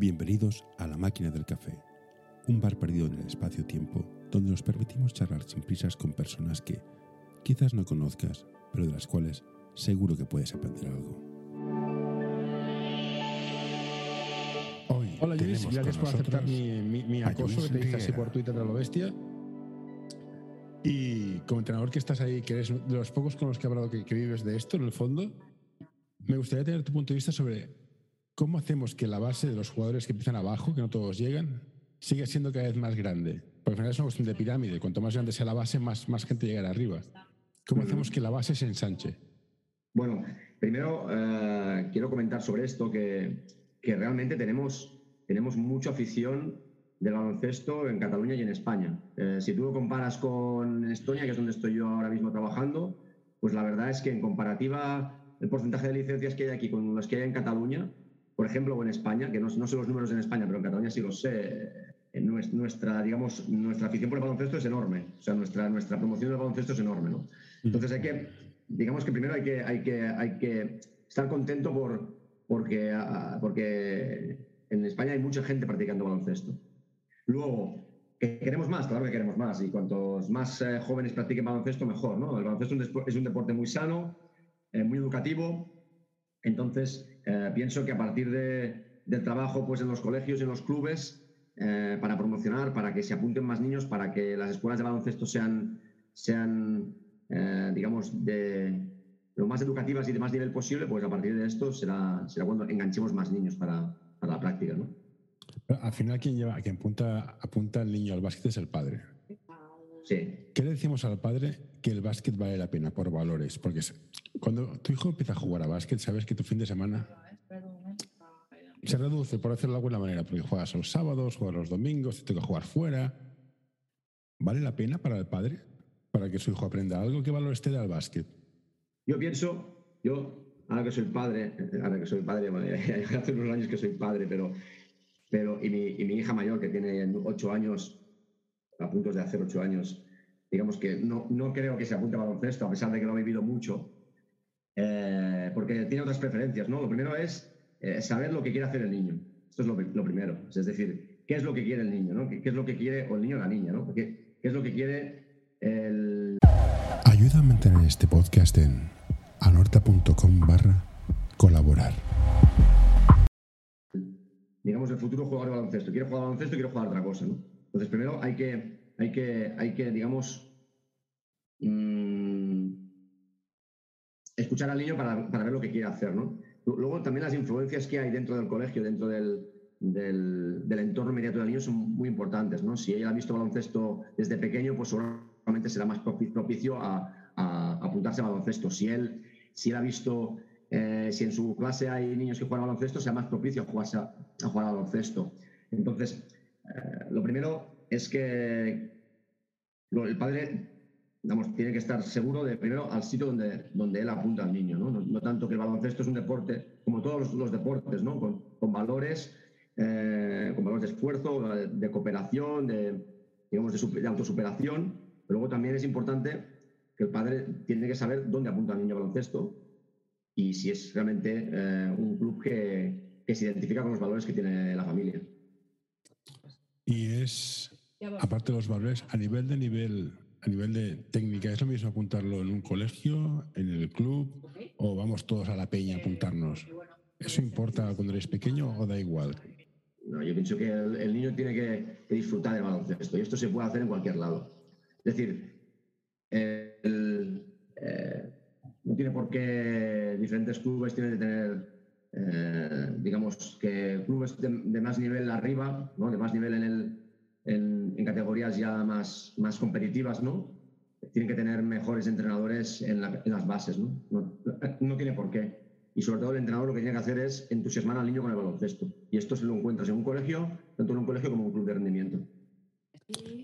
Bienvenidos a La Máquina del Café, un bar perdido en el espacio-tiempo donde nos permitimos charlar sin prisas con personas que quizás no conozcas, pero de las cuales seguro que puedes aprender algo. Hoy Hola Luis, gracias por aceptar mi, mi- mi a acoso que te hice así por Twitter de lo bestia. Y como entrenador que estás ahí, que eres de los pocos con los que he hablado que, que vives de esto, en el fondo, me gustaría tener tu punto de vista sobre cómo hacemos que la base de los jugadores que empiezan abajo, que no todos llegan, siga siendo cada vez más grande. Porque al final es una cuestión de pirámide. Cuanto más grande sea la base, más, más gente llegará arriba. ¿Cómo hacemos que la base se ensanche? Bueno, primero eh, quiero comentar sobre esto que, que realmente tenemos, tenemos mucha afición del baloncesto en Cataluña y en España. Eh, si tú lo comparas con Estonia, que es donde estoy yo ahora mismo trabajando, pues la verdad es que en comparativa el porcentaje de licencias que hay aquí con los que hay en Cataluña, por ejemplo, o en España, que no, no sé los números en España, pero en Cataluña sí los sé, eh, nues- nuestra, digamos, nuestra afición por el baloncesto es enorme. O sea, nuestra, nuestra promoción del baloncesto es enorme, ¿no? Entonces hay que, digamos que primero hay que, hay que, hay que estar contento por, porque, porque en España hay mucha gente practicando baloncesto. Luego, ¿que queremos más? Claro que queremos más. Y cuantos más eh, jóvenes practiquen baloncesto, mejor, ¿no? El baloncesto es un, despo- es un deporte muy sano, eh, muy educativo. Entonces, eh, pienso que a partir de- del trabajo pues, en los colegios y en los clubes, eh, para promocionar, para que se apunten más niños, para que las escuelas de baloncesto sean, sean eh, digamos, de lo más educativas y de más nivel posible, pues a partir de esto será, será cuando enganchemos más niños para, para la práctica, ¿no? Al final, quien, lleva, quien apunta, apunta al niño al básquet es el padre. Sí. ¿Qué le decimos al padre que el básquet vale la pena por valores? Porque cuando tu hijo empieza a jugar a básquet, sabes que tu fin de semana se reduce, por decirlo de alguna manera, porque juegas los sábados, juegas los domingos, te toca jugar fuera. ¿Vale la pena para el padre? Para que su hijo aprenda algo. ¿Qué valores te da el básquet? Yo pienso, yo, ahora que soy padre, ahora que soy padre, bueno, hace unos años que soy padre, pero, pero y, mi, y mi hija mayor, que tiene ocho años, a punto de hacer ocho años, digamos que no, no creo que se apunte a baloncesto, a pesar de que lo ha vivido mucho, eh, porque tiene otras preferencias, ¿no? Lo primero es eh, saber lo que quiere hacer el niño. Esto es lo, lo primero. Es decir, ¿qué es lo que quiere el niño, ¿no? ¿Qué, qué es lo que quiere, o el niño o la niña, ¿no? ¿Qué, qué es lo que quiere el, Ayuda a mantener este podcast en anorta.com barra colaborar. digamos, el futuro jugador de baloncesto. Quiero jugar baloncesto, quiero jugar otra cosa, ¿no? Entonces, primero hay que, hay que, hay que digamos, mm, escuchar al niño para, para ver lo que quiere hacer, ¿no? Lu- Luego también las influencias que hay dentro del colegio, dentro del, del, entorno inmediato del niño son muy importantes, ¿no? Si ella ha visto baloncesto desde pequeño, pues seguramente será más propi- propicio a, a apuntarse a baloncesto. Si él, si él ha visto eh, si en su clase hay niños que juegan al baloncesto, sea más propicio a, jugarse a, a jugar al baloncesto. Entonces, eh, lo primero es que el padre tiene que estar seguro de primero al sitio donde, él apunta al niño. ¿no? Tanto que el baloncesto es un deporte, como todos los, deportes, ¿no? con, valores, eh, con valores de esfuerzo, de, cooperación, de, digamos, de, super- de autosuperación. Pero luego también es importante que el padre tiene que saber dónde apunta al niño al baloncesto y si es realmente eh, un club que se identifica con los valores que tiene la familia. Y es, aparte de los valores, a nivel de nivel, a nivel de técnica, ¿es lo mismo apuntarlo en un colegio, en el club, o vamos todos a la peña a apuntarnos? ¿Eso importa cuando eres pequeño o da igual? No, yo pienso que el, el niño tiene que, que disfrutar del baloncesto y esto se puede hacer en cualquier lado. Es decir, el, eh, no tiene por qué diferentes clubes tienen que tener, eh, digamos, que clubes de, más nivel arriba, ¿no? de más nivel en, el, en, categorías ya más, más competitivas, ¿no? Tienen que tener mejores entrenadores en, la- en las bases, ¿no? ¿no? No tiene por qué. Y sobre todo el entrenador lo que tiene que hacer es entusiasmar al niño con el baloncesto. Y esto se lo encuentras en un colegio, tanto en un colegio como en un club de rendimiento.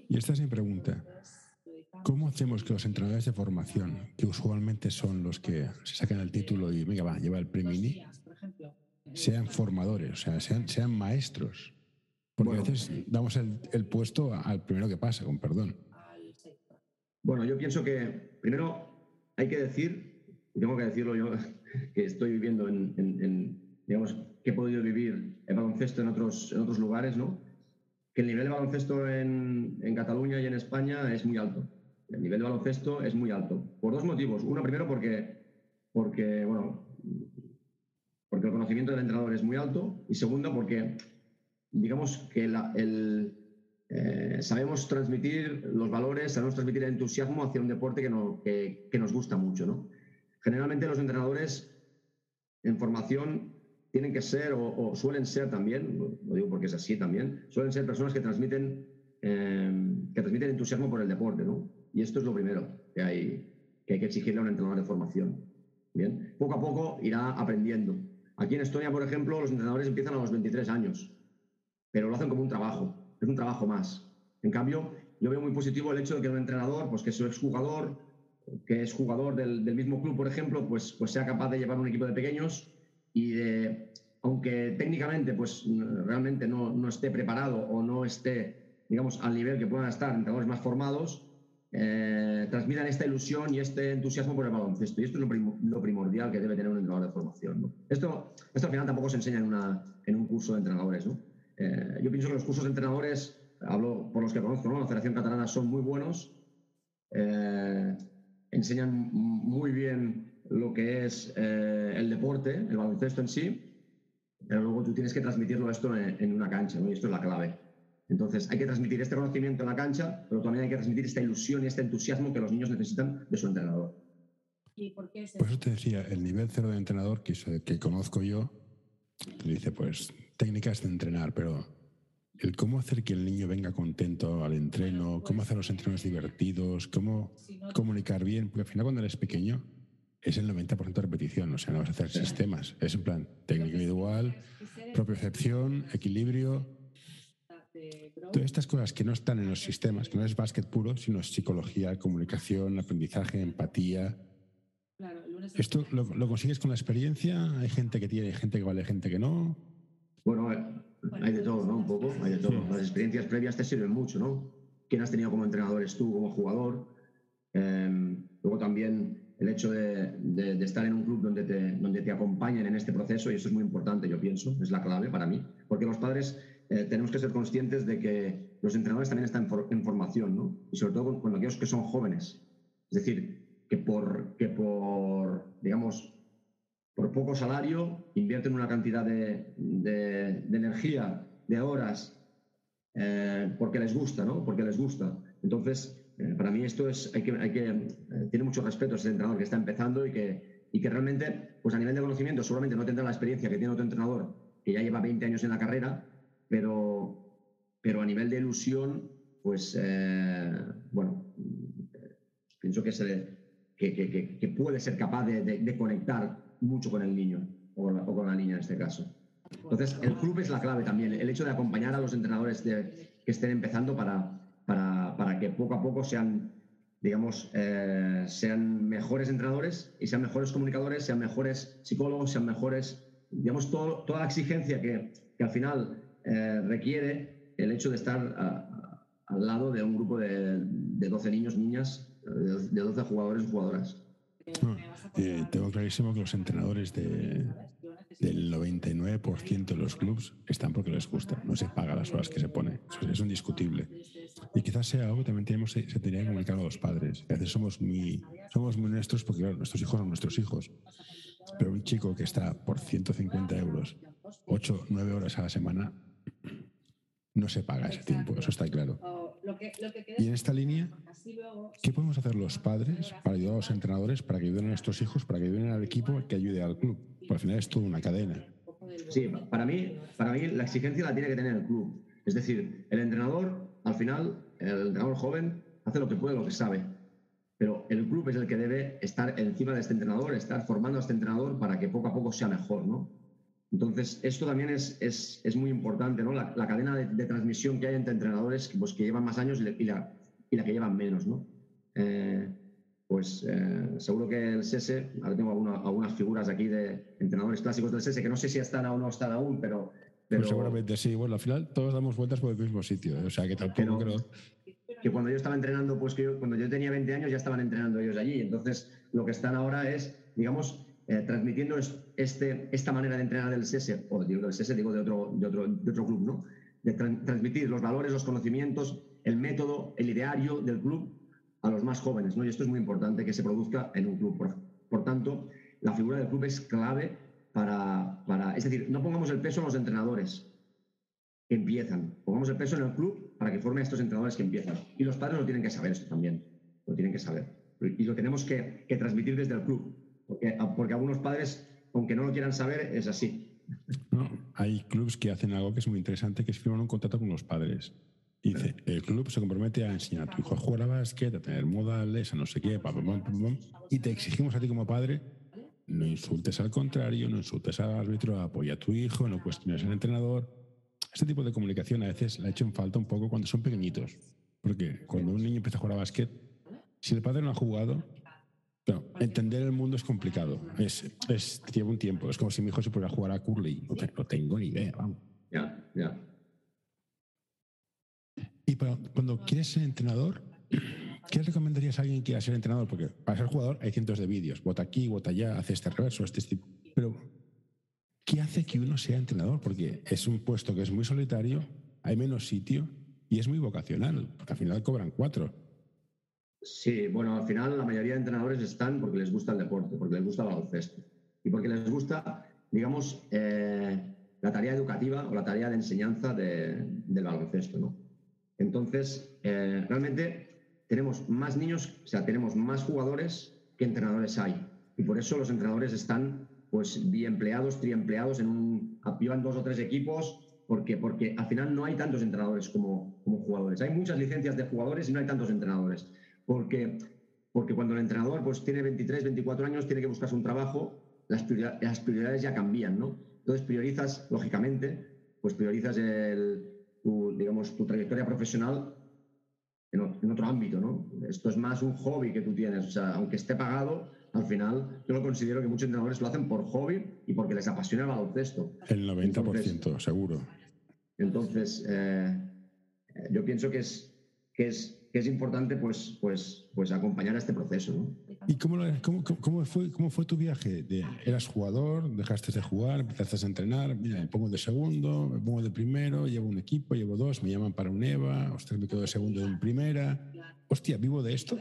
Y esta es mi pregunta. ¿Cómo hacemos que los entrenadores de formación, que usualmente son los que se sacan el título y venga, va, lleva el premini, sean formadores, o sea, sean, sean maestros? Porque Bueno. a veces damos el, el puesto al primero que pasa, con perdón. Bueno, yo pienso que primero hay que decir, y tengo que decirlo yo, que estoy viviendo en, en- en- digamos, que he podido vivir el baloncesto en otros, en otros lugares, ¿no? Que el nivel de baloncesto en, en Cataluña y en España es muy alto. El nivel de baloncesto es muy alto. Por dos motivos. Uno, primero, porque, porque bueno, porque el conocimiento del entrenador es muy alto. Y segundo, porque digamos que el, eh, sabemos transmitir los valores, sabemos transmitir el entusiasmo hacia un deporte que, no, que, que nos gusta mucho. ¿no? Generalmente los entrenadores en formación tienen que ser o, suelen ser también, lo digo porque es así también, suelen ser personas que transmiten, eh, que transmiten entusiasmo por el deporte. ¿no? Y esto es lo primero que hay que, hay que exigirle a un entrenador de formación. Bien, poco a poco irá aprendiendo. Aquí en Estonia, por ejemplo, los entrenadores empiezan a los 23 años, pero lo hacen como un trabajo, es un trabajo más. En cambio, yo veo muy positivo el hecho de que un entrenador, pues que es exjugador, que es jugador del, mismo club, por ejemplo, pues, pues sea capaz de llevar un equipo de pequeños y de, aunque técnicamente pues realmente no, no esté preparado o no esté, digamos, al nivel que puedan estar entrenadores más formados, eh, transmitan esta ilusión y este entusiasmo por el baloncesto. Y esto es lo, primordial que debe tener un entrenador de formación. Esto, esto al final tampoco se enseña en, en un curso de entrenadores. Eh, yo pienso que los cursos de entrenadores, hablo por los que conozco, ¿no? la Federación Catalana son muy buenos, eh, enseñan muy bien lo que es el deporte, el baloncesto en sí, pero luego tú tienes que transmitirlo esto en, en una cancha, ¿no? y esto es la clave. Entonces, hay que transmitir este conocimiento en la cancha, pero también hay que transmitir esta ilusión y este entusiasmo que los niños necesitan de su entrenador. ¿Y por, qué por eso te decía, el nivel cero de entrenador que, que conozco yo, dice, pues, técnicas de entrenar, pero el cómo hacer que el niño venga contento al entreno, cómo hacer los entrenos divertidos, cómo comunicar bien, porque al final cuando eres pequeño es el 90% de repetición, o sea, no vas a hacer sistemas, es en plan técnica individual, propiocepción, equilibrio, Todas estas cosas que no están en los sistemas, que no es básquet puro, sino psicología, comunicación, aprendizaje, empatía. ¿Esto lo, consigues con la experiencia? ¿Hay gente que tiene, gente que vale, gente que no? Bueno, hay de todo, ¿no? Un poco, hay de todo. Las experiencias previas te sirven mucho, ¿no? ¿Quién has tenido como entrenador es tú, como jugador? Em, luego también el hecho de, de, estar en un club donde te, donde te acompañen en este proceso, y eso es muy importante, yo pienso, es la clave para mí, porque los padres eh, tenemos que ser conscientes de que los entrenadores también están en formación, ¿no? Y sobre todo cuando aquellos que son jóvenes. Es decir, que por, que por digamos, por poco salario invierten una cantidad de, de, energía, de horas, eh, porque les gusta, ¿no? Porque les gusta. Entonces, eh, para mí esto es, hay que, hay que tiene mucho respeto a ese entrenador que está empezando y que, y que realmente, pues a nivel de conocimiento, seguramente no tendrá la experiencia que tiene otro entrenador que ya lleva 20 años en la carrera, pero, pero a nivel de ilusión, pues eh, bueno, pienso que, se, que, que, puede ser capaz de, de, conectar mucho con el niño o, con la niña en este caso. Entonces, el club es la clave también, el hecho de acompañar a los entrenadores que estén empezando para, para, para, que poco a poco sean, digamos, eh, sean mejores entrenadores y sean mejores comunicadores, sean mejores psicólogos, sean mejores, digamos, todo, toda la exigencia que, que al final eh, requiere el hecho de estar al lado de un grupo de, de 12 niños, niñas, de 12 jugadores y jugadoras. Ah, eh, tengo clarísimo que los entrenadores de, del 99% de los clubes están porque les gusta, no se paga las horas que se pone, eso es indiscutible. Y quizás sea algo que también tenemos, se tendría que comunicar a los padres. A veces somos muy, somos muy nuestros porque nuestros hijos son nuestros hijos. Pero un chico que está por 150 euros, 8, 9 horas a la semana, no se paga ese tiempo, eso está claro. y en esta línea, ¿qué podemos hacer los padres para ayudar a los entrenadores, para que ayuden a nuestros hijos, para que ayuden al equipo, que ayude al club? Porque al final es toda una cadena. Sí, para mí, para mí la exigencia la tiene que tener el club. Es decir, el entrenador, al final, el entrenador joven, hace lo que puede, lo que sabe. Pero el club es el que debe estar encima de este entrenador, estar formando a este entrenador para que poco a poco sea mejor, ¿no? Entonces, esto también es, es, es muy importante, ¿no? La, la cadena de, de, transmisión que hay entre entrenadores pues, que llevan más años y, la, y la, que llevan menos, ¿no? Eh, pues eh, seguro que el SESE, ahora tengo algunas figuras aquí de entrenadores clásicos del SESE que no sé si están o no están aún, pero... pero pues seguramente sí, bueno, al final todos damos vueltas por el mismo sitio, ¿eh? o sea que tampoco creo... Que cuando yo estaba entrenando, pues que yo, cuando yo tenía 20 años ya estaban entrenando ellos allí, entonces lo que están ahora es, digamos, eh, transmitiendo este, esta manera de entrenar del SESE, o digo del SESE, digo de otro, de otro, de otro club, ¿no? De transmitir los valores, los conocimientos, el método, el ideario del club a los más jóvenes, ¿no? Y esto es muy importante que se produzca en un club. Por, tanto, la figura del club es clave para, para, es decir, no pongamos el peso en los entrenadores que empiezan, pongamos el peso en el club para que forme a estos entrenadores que empiezan. Y los padres lo tienen que saber esto también, lo tienen que saber. Y lo tenemos que, que transmitir desde el club, porque, porque algunos padres, aunque no lo quieran saber, es así. hay clubes que hacen algo que es muy interesante, que es firman un contrato con los padres. Dice, el club se compromete a enseñar a tu hijo a jugar a básquet, a tener modales, a no sé qué, y te exigimos a ti como padre, no insultes al contrario, no insultes al árbitro, apoya a tu hijo, no cuestiones al entrenador. Este tipo de comunicación a veces la hecho en falta un poco cuando son pequeñitos. Porque cuando un niño empieza a jugar a básquet, si el padre no ha jugado, entender el mundo es complicado. Es, es, lleva un tiempo. Es como si mi hijo se pudiera jugar a curly. No, no tengo ni idea, vamos. Ya, ya. Y cuando quieres ser entrenador, ¿qué recomendarías a alguien que quiera ser entrenador? Porque para ser jugador hay cientos de vídeos. Vota aquí, vota allá, hace este reverso, este tipo. Pero, ¿qué hace que uno sea entrenador? Porque es un puesto que es muy solitario, hay menos sitio y es muy vocacional, porque al final cobran cuatro. Sí, bueno, al final la mayoría de entrenadores están porque les gusta el deporte, porque les gusta el baloncesto y porque les gusta, digamos, eh, la tarea educativa o la tarea de enseñanza del baloncesto, ¿no? Entonces, eh, realmente tenemos más niños, o sea, tenemos más jugadores que entrenadores hay. Y por eso los entrenadores están pues biempleados, triempleados, en un, llevan dos o tres equipos, porque, porque al final no hay tantos entrenadores como, como jugadores. Hay muchas licencias de jugadores y no hay tantos entrenadores. Porque, porque cuando el entrenador pues, tiene 23, 24 años, tiene que buscarse un trabajo, las prioridades, las prioridades ya cambian, ¿no? Entonces priorizas, lógicamente, pues priorizas el, tu, digamos, tu trayectoria profesional en, otro ámbito, ¿no? Esto es más un hobby que tú tienes, o sea, aunque esté pagado, al final yo lo considero que muchos entrenadores lo hacen por hobby y porque les apasiona el baloncesto. El 90%, seguro. Entonces, eh, yo pienso que es, que es es importante pues, pues, pues acompañar a este proceso. ¿Y cómo, cómo, fue, cómo fue tu viaje? De, ¿Eras jugador? ¿Dejaste de jugar? ¿Empezaste a entrenar? Mira, me pongo de segundo, me pongo de primero, llevo un equipo, llevo dos, me llaman para un EVA, ostras, me quedo de segundo en primera. Hostia, ¿vivo de esto?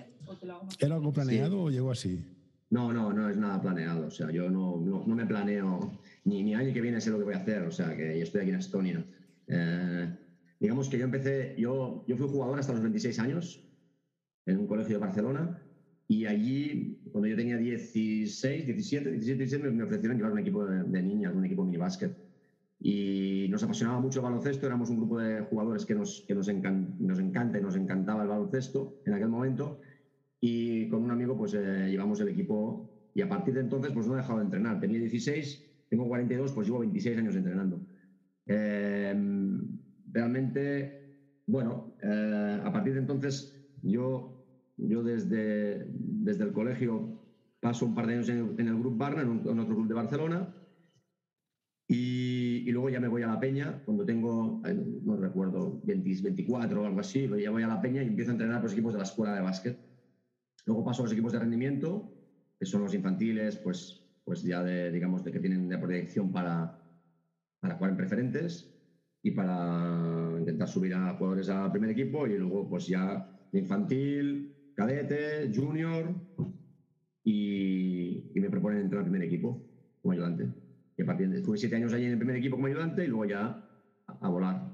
¿Era algo planeado o llegó así? No, no, no es nada planeado. O sea, yo no, no, me planeo, ni, ni año que viene sé lo que voy a hacer. O sea, que yo estoy aquí en Estonia. Eh, digamos que yo empecé, yo, yo fui jugador hasta los 26 años en un colegio de Barcelona y allí, cuando yo tenía 16, 17, 17, 17 me ofrecieron llevar un equipo de, niñas, un equipo mini básquet. Y nos apasionaba mucho el baloncesto, éramos un grupo de jugadores que nos, que nos, nos encanta y nos encantaba el baloncesto en aquel momento. Y con un amigo pues eh, llevamos el equipo y a partir de entonces pues no he dejado de entrenar. Tenía 16, tengo 42, pues llevo 26 años entrenando. Eh, realmente, bueno, eh, a partir de entonces yo, yo desde, desde el colegio paso un par de años en, el Grupo Barna, en, otro club de Barcelona, y, luego ya me voy a la Peña, cuando tengo, no recuerdo, 20, 24 o algo así, ya voy a la Peña y empiezo a entrenar los equipos de la escuela de básquet. Luego paso a los equipos de rendimiento, que son los infantiles, pues, pues ya de, digamos, de que tienen de proyección para, para jugar en preferentes y para intentar subir a jugadores al primer equipo y luego pues ya infantil, cadete, junior y, me proponen entrar al primer equipo como ayudante. Y a partir de, estuve siete años allí en el primer equipo como ayudante y luego ya a, volar.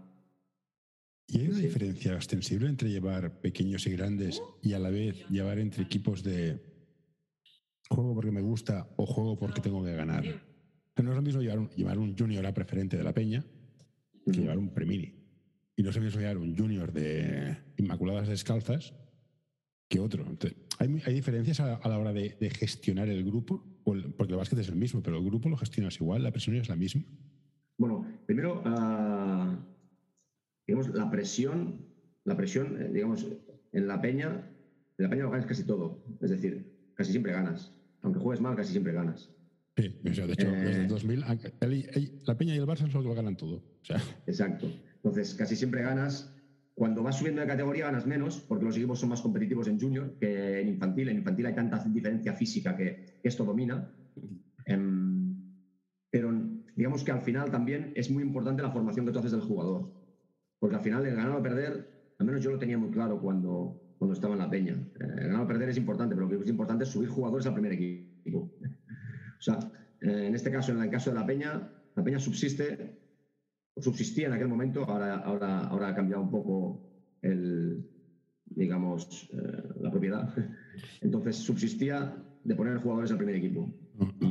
¿Y hay una diferencia extensible entre llevar pequeños y grandes y a la vez llevar entre equipos de juego porque me gusta o juego porque tengo que ganar? no es lo mismo llevar un, llevar un junior a preferente de la peña que llevar un premini. Y no se me llevar un junior de Inmaculadas Descalzas que otro. ¿hay, ¿hay, diferencias a, la hora de, gestionar el grupo? Porque el básquet es el mismo, pero el grupo lo gestionas igual, la presión es la misma. Bueno, primero, uh, digamos, la presión, la presión, eh, digamos, en la peña, en la peña lo ganas casi todo. Es decir, casi siempre ganas. Aunque juegues mal, casi siempre ganas. Sí, de hecho, desde el 2000, la Peña y el Barça son los que lo ganan todo. Exacto. Entonces, casi siempre ganas. Cuando vas subiendo de categoría ganas menos, porque los equipos son más competitivos en junior que en infantil. En infantil hay tanta diferencia física que esto domina. digamos que al final también es muy importante la formación que tú haces del jugador. Porque al final el ganar o perder, al menos yo lo tenía muy claro cuando, cuando estaba en la peña. Eh, el ganar o perder es importante, pero lo que es importante es subir jugadores al primer equipo. O sea, eh, en este caso, en el caso de la peña, la peña subsiste, subsistía en aquel momento, ahora, ahora, ahora ha cambiado un poco el, digamos, eh, la propiedad. Entonces subsistía de poner jugadores al primer equipo.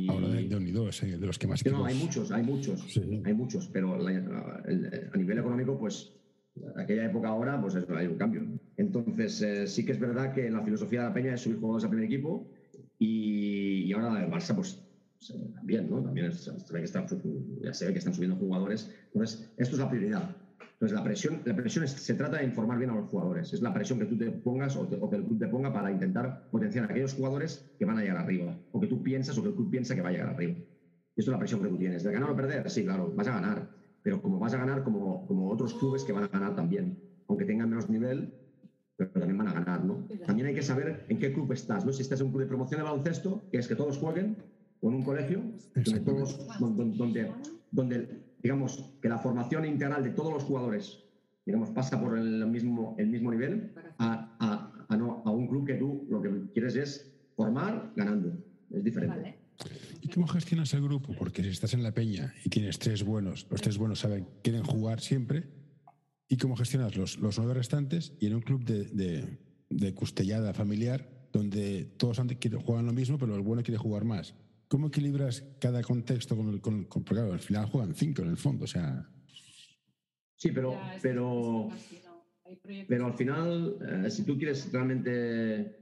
Ahora de, de unidos, de los que más No, hay muchos, hay muchos, hay muchos, pero a nivel económico, pues aquella época ahora, pues hay un cambio. Entonces, eh, sí que es verdad que la filosofía de la Peña es subir jugadores al primer equipo y, ahora el Barça, pues también, ¿no? También se ve que están, ya se ve que están subiendo jugadores. Entonces, esto es la prioridad. Entonces, la presión, la presión se trata de informar bien a los jugadores. Es la presión que tú te pongas o, que el club te ponga para intentar potenciar a aquellos jugadores que van a llegar arriba, o que tú piensas o que el club piensa que va a llegar arriba. Y esto es la presión que tú tienes. ¿De ganar o perder? Sí, claro, vas a ganar. Pero como vas a ganar como, como otros clubes que van a ganar también, aunque tengan menos nivel, pero también van a ganar, ¿no? También hay que saber en qué club estás, ¿no? Si estás en un club de promoción de baloncesto, que es que todos jueguen, o en un colegio, donde, todos, donde, donde digamos, que la formación integral de todos los jugadores, digamos, pasa por el mismo, el mismo nivel a, a, a, no, a un club que tú lo que quieres es formar ganando. Es diferente. ¿Y cómo gestionas el grupo? Porque si estás en la peña y tienes tres buenos, los tres buenos saben, quieren jugar siempre, ¿y cómo gestionas los, los nueve restantes? Y en un club de, de, de custellada familiar, donde todos juegan lo mismo, pero el bueno quiere jugar más. ¿Cómo equilibras cada contexto con el, con, porque claro, al final juegan cinco en el fondo, o sea. Sí, pero, pero, pero al final, eh, si tú quieres realmente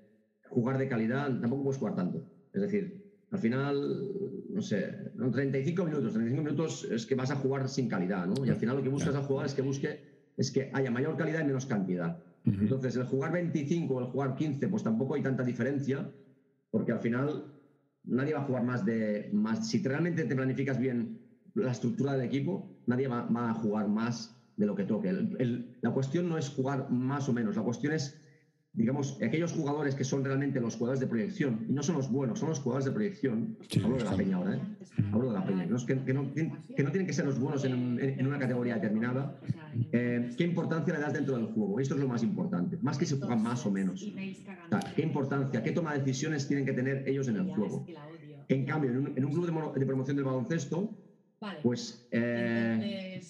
jugar de calidad, tampoco puedes jugar tanto. Es decir, al final, no sé, 35 minutos, 35 minutos es que vas a jugar sin calidad, ¿no? Y al final lo que buscas al jugar es que busque, es que haya mayor calidad y menos cantidad. Entonces, el jugar 25 o el jugar 15, pues tampoco hay tanta diferencia, porque al final nadie va a jugar más de. Más, si realmente te planificas bien la estructura del equipo, nadie va, a jugar más de lo que toque. la cuestión no es jugar más o menos, la cuestión es, digamos, aquellos jugadores que son realmente los jugadores de proyección, y no son los buenos, son los jugadores de proyección. hablo de la peña ahora, ¿eh? Hablo de la peña. Que, no, tienen que ser los buenos en, una categoría determinada. Eh, ¿Qué importancia le das dentro del juego? Esto es lo más importante, más que si juegan más o menos. ¿Qué importancia, qué toma de decisiones tienen que tener ellos en el juego? En cambio, en un, club de, promoción del baloncesto, pues eh,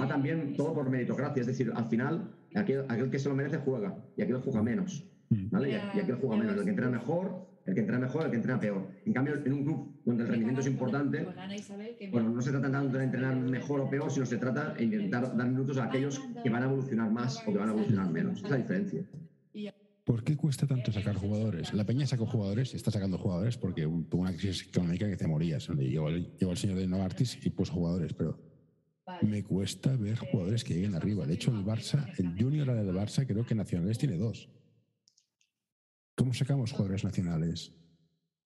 va también todo por meritocracia. Es decir, al final, aquel, que se lo merece juega y aquel juega menos. Mm. ¿vale? Y, aquel juega menos. El que entrena mejor, el que entrena mejor, el que entrena peor. En cambio, en un club donde el rendimiento es importante, bueno, no se trata tanto de entrenar mejor o peor, sino se trata de intentar dar minutos a aquellos que van a evolucionar más o que van a evolucionar menos. Esa es la diferencia. ¿Por qué cuesta tanto sacar jugadores? La Peña sacó jugadores, está sacando jugadores porque tuvo una crisis económica que te morías. Llegó el, el señor de Novartis y puso jugadores, pero me cuesta ver jugadores que lleguen arriba. De hecho, el Barça, el Junior del Barça, creo que Nacionales tiene dos. ¿Cómo sacamos jugadores nacionales?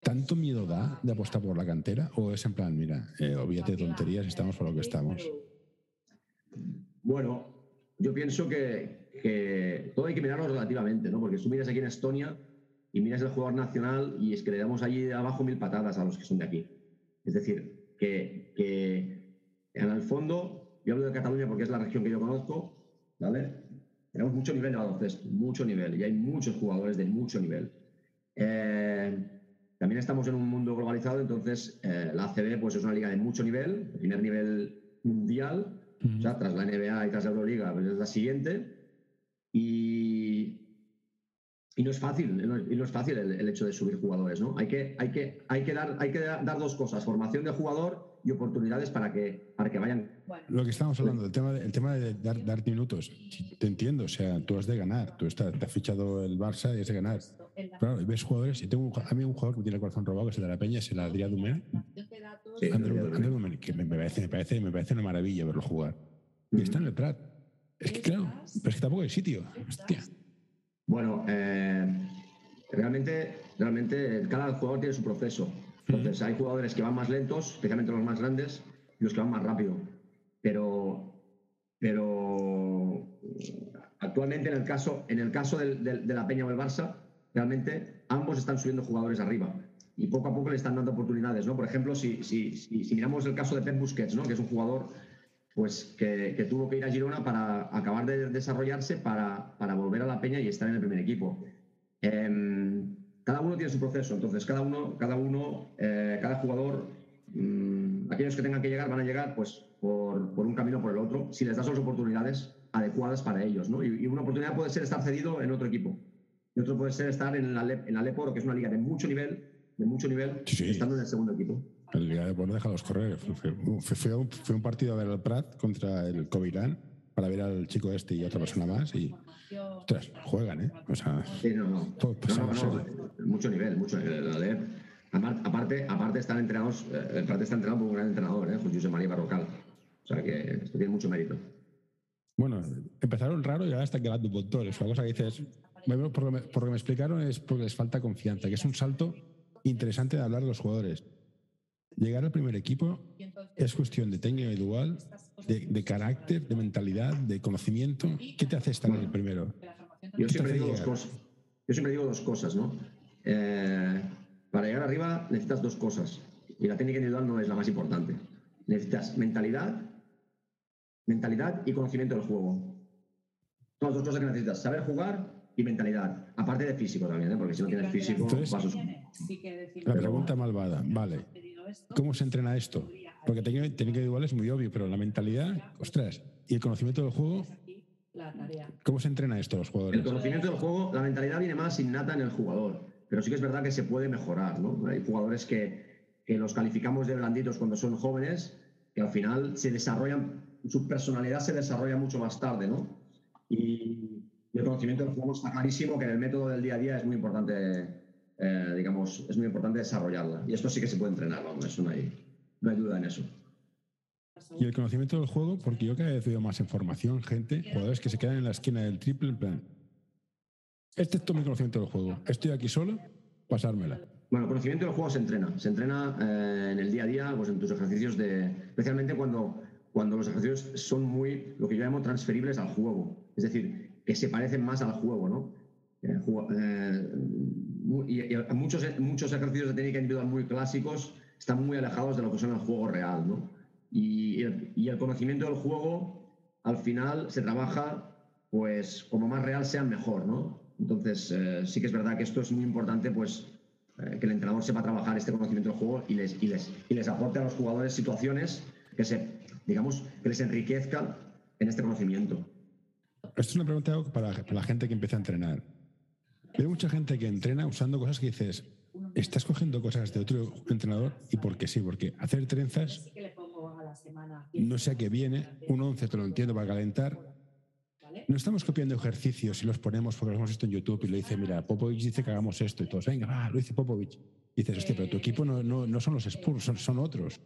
¿Tanto miedo da de apostar por la cantera? ¿O es en plan, mira, eh, tonterías, estamos por lo que estamos? Bueno, yo pienso que, todo hay que mirarlo relativamente, ¿no? Porque tú miras aquí en Estonia y miras el jugador nacional y es que le damos allí abajo mil patadas a los que son de aquí. Es decir, que en el fondo, yo hablo de Cataluña porque es la región que yo conozco, ¿vale? Tenemos mucho nivel de baloncesto, mucho nivel, y hay muchos jugadores de mucho nivel. Eh, también estamos en un mundo globalizado, entonces eh, la ACB pues, es una liga de mucho nivel, el primer nivel mundial, o sea, tras la NBA y tras la Euroliga, pues es la siguiente. Y, y no es fácil, y no es fácil el, hecho de subir jugadores, ¿no? Hay que, hay que, hay que, dar, hay que dar dos cosas, formación de jugador y oportunidades para que, para que vayan. Lo que estamos hablando, el tema de, el tema de dar, dar, minutos, te entiendo, o sea, tú has de ganar, tú estás, te has fichado el Barça y has de ganar. Claro, y ves jugadores, y tengo a mí un jugador que me tiene el corazón robado, que es el de la Peña, es el Adrián Dumé. Sí, que me parece, me, parece, me parece una maravilla verlo jugar. Y está en el Prat. Es que claro, pero es que tampoco hay sitio. Hostia. Bueno, eh, realmente, realmente cada jugador tiene su proceso. Entonces, hay jugadores que van más lentos, especialmente los más grandes, y los que van más rápido. Pero, pero actualmente en el caso, en el caso del, de la Peña o el Barça, realmente ambos están subiendo jugadores arriba. y poco a poco le están dando oportunidades, ¿no? Por ejemplo, si, si, si, miramos el caso de Pep Busquets, ¿no? Que es un jugador pues que, que tuvo que ir a Girona para acabar de desarrollarse para, para, volver a la peña y estar en el primer equipo. Em, cada uno tiene su proceso, entonces cada uno, cada uno, eh, cada jugador, mm, aquellos que tengan que llegar van a llegar pues por, por, un camino o por el otro, si les das las oportunidades adecuadas para ellos, ¿no? Y, una oportunidad puede ser estar cedido en otro equipo, y otro puede ser estar en la, en la Leporo, que es una liga de mucho nivel, de mucho nivel, estando en el segundo equipo. El Liga de Poro déjalos correr. Fue, un, fue, un, partido del Prat contra el Covirán para ver al chico este y otra persona más y ostras, juegan, ¿eh? O sea, sí, no, no. mucho nivel, mucho nivel. Aparte, aparte están entrenados, eh, el Prat está entrenado por un gran entrenador, ¿eh? José María Barrocal. O sea que esto tiene mucho mérito. Bueno, empezaron raro y ahora están quedando un montón. Es una cosa que dices, por lo, que me, por lo que me explicaron es porque les falta confianza, que es un salto interesante de hablar de los jugadores. Llegar al primer equipo es cuestión de técnica individual, de, carácter, de mentalidad, de conocimiento. ¿Qué te hace estar en el primero? Yo siempre, digo dos cosas. Yo siempre digo dos cosas, ¿no? Eh, para llegar arriba necesitas dos cosas. Y la técnica individual no es la más importante. Necesitas mentalidad, mentalidad y conocimiento del juego. Son las dos cosas que necesitas. Saber jugar y mentalidad. Aparte de físico también, ¿eh? porque si no tienes físico, vas a... La pregunta malvada, vale. ¿Cómo se entrena esto? Porque técnica individual es muy obvio, pero la mentalidad, ostras, y el conocimiento del juego, ¿cómo se entrena esto los jugadores? El conocimiento del juego, la mentalidad viene más innata en el jugador, pero sí que es verdad que se puede mejorar, ¿no? Hay jugadores que, que los calificamos de blanditos cuando son jóvenes, que al final se desarrollan, su personalidad se desarrolla mucho más tarde, ¿no? Y, el conocimiento del juego está clarísimo que en el método del día a día es muy importante eh, digamos, es muy importante desarrollarla. Y esto sí que se puede entrenar, vamos, eso no hay, no hay duda en eso. Y el conocimiento del juego, porque yo cada vez veo más información, gente, jugadores que se quedan en la esquina del triple en plan. Este es todo mi conocimiento del juego. Estoy aquí solo, pasármela. Bueno, el conocimiento del juego se entrena. Se entrena eh, en el día a día, pues en tus ejercicios de. Especialmente cuando, cuando los ejercicios son muy, lo que yo llamo transferibles al juego. Es decir, que se parecen más al juego, ¿no? Eh, y, muchos, muchos ejercicios de técnica individual muy clásicos están muy alejados de lo que son el juego real, ¿no? Y, el, conocimiento del juego, al final, se trabaja, pues, como más real sea mejor, ¿no? Entonces, eh, sí que es verdad que esto es muy importante, pues, eh, que el entrenador sepa trabajar este conocimiento del juego y les, y les, y les aporte a los jugadores situaciones que se, digamos, que les enriquezcan en este conocimiento. Esto es una pregunta para, para la gente que empieza a entrenar. Hay mucha gente que entrena usando cosas que dices, estás cogiendo cosas de otro entrenador y porque sí, porque hacer trenzas no sé a qué viene, un 11 te lo entiendo para calentar. No estamos copiando ejercicios y los ponemos porque los hemos visto en YouTube y le dice, mira, Popovich dice que hagamos esto y todos, venga, va, lo dice Popovich. Y dices, hostia, pero tu equipo no, no, no son los Spurs, son, son otros.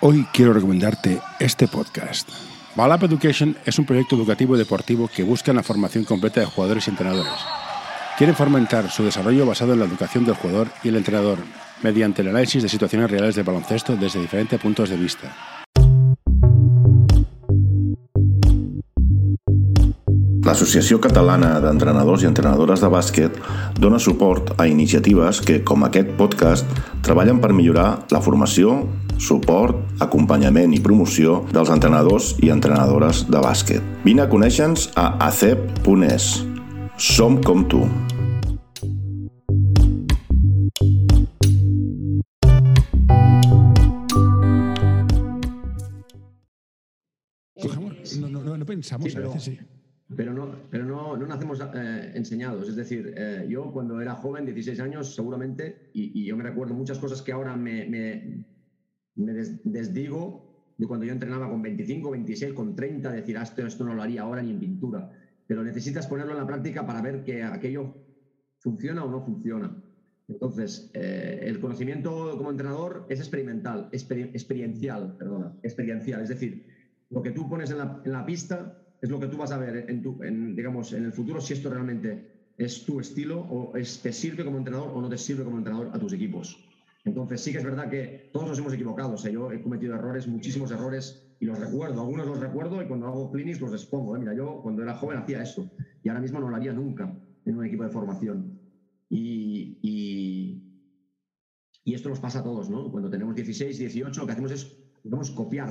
Hoy quiero recomendarte este podcast. Balap Education es un proyecto educativo y deportivo que busca la formación completa de jugadores y entrenadores Quieren fomentar su desarrollo basado en la educación del jugador y el entrenador, mediante el análisis de situaciones reales de baloncesto desde diferentes puntos de vista. L'Associació Catalana d'Entrenadors i Entrenadores de Bàsquet dona suport a iniciatives que, com aquest podcast, treballen per millorar la formació, suport, acompanyament i promoció dels entrenadors i entrenadores de bàsquet. Vine a conèixer-nos a acep.es. Som com tu. no, no, no, pensamos pero, a veces, sí. Pero no, pero no, no nacemos eh, enseñados. Es decir, eh, yo cuando era joven, 16 años, seguramente, y, y, yo me recuerdo muchas cosas que ahora me, me, me desdigo de cuando yo entrenaba con 25, 26, con 30, decir, ah, esto, esto no lo haría ahora ni en pintura pero necesitas ponerlo en la práctica para ver que aquello funciona o no funciona. Entonces, eh, el conocimiento como entrenador es experimental, experiencial, perdona, experiencial. Es decir, lo que tú pones en la, pista es lo que tú vas a ver en, digamos, en el futuro si esto realmente es tu estilo o te sirve como entrenador o no te sirve como entrenador a tus equipos. Entonces, sí que es verdad que todos nos hemos equivocado. O yo he cometido errores, muchísimos errores y los recuerdo, algunos los recuerdo y cuando hago clinics los expongo. ¿eh? Mira, yo cuando era joven hacía esto y ahora mismo no lo haría nunca en un equipo de formación. Y, y esto nos pasa a todos, ¿no? Cuando tenemos 16, 18, lo que hacemos es vamos, copiar,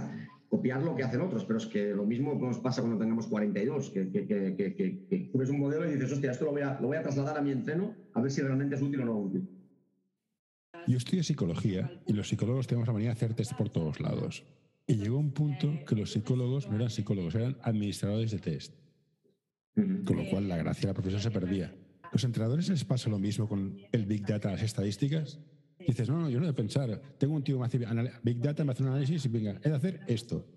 copiar lo que hacen otros, pero es que lo mismo nos pasa cuando tengamos 42, que, que, que, que, tú ves un modelo y dices, hostia, esto lo voy, a, lo voy a trasladar a mi entreno a ver si realmente es útil o no útil. Yo estudio psicología y los psicólogos tenemos la manía de hacer test por todos lados. Y llegó un punto que los psicólogos no eran psicólogos, eran administradores de test. Con lo cual la gracia de la profesión se perdía. ¿Los entrenadores les pasa lo mismo con el Big Data, las estadísticas? dices, no, no, yo no he de pensar. Tengo un tío que me hace Big Data, me hace un análisis y venga, he de hacer esto.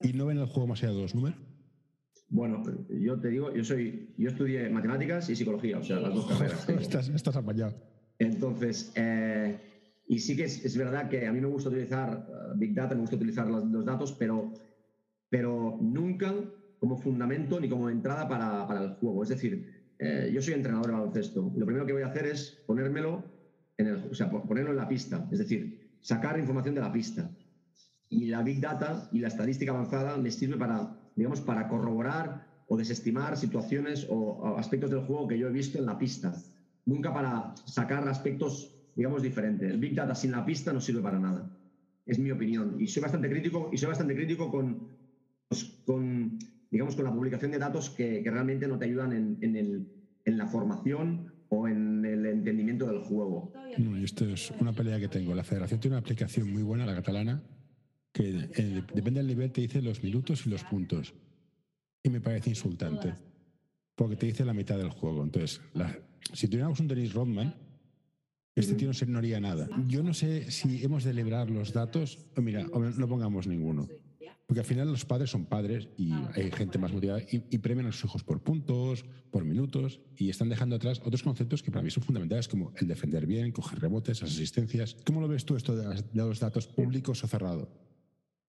¿Y no ven el juego más allá de los números? Bueno, yo te digo, yo soy, yo estudié matemáticas y psicología, o sea, las dos carreras. estás, estás apañado. Entonces, eh, y sí que es, verdad que a mí me gusta utilizar eh, Big Data, me gusta utilizar los, datos, pero, pero nunca como fundamento ni como entrada para, para el juego. Es decir, eh, yo soy entrenador de baloncesto. Lo primero que voy a hacer es ponérmelo, en el, o sea, ponerlo en la pista, es decir, sacar información de la pista. Y la Big Data y la estadística avanzada me sirve para, digamos, para corroborar o desestimar situaciones o aspectos del juego que yo he visto en la pista nunca para sacar aspectos, digamos, diferentes. El Big Data sin la pista no sirve para nada. Es mi opinión. Y soy bastante crítico, y soy bastante crítico con, pues, digamos, con la publicación de datos que, realmente no te ayudan en, la formación o en el entendimiento del juego. No, esto es una pelea que tengo. La federación tiene una aplicación muy buena, la catalana, que eh, depende del nivel, te dice los minutos y los puntos. Y me parece insultante. Porque te dice la mitad del juego. Entonces, la, si tuviéramos un Dennis Rodman, este tío no, haría nada. Yo no sé si hemos de celebrar los datos o mira, no pongamos ninguno. Porque al final los padres son padres y hay gente más motivada y, premian a sus hijos por puntos, por minutos y están dejando atrás otros conceptos que para mí son fundamentales como el defender bien, coger rebotes, las asistencias. ¿Cómo lo ves tú esto de, los datos públicos o cerrados?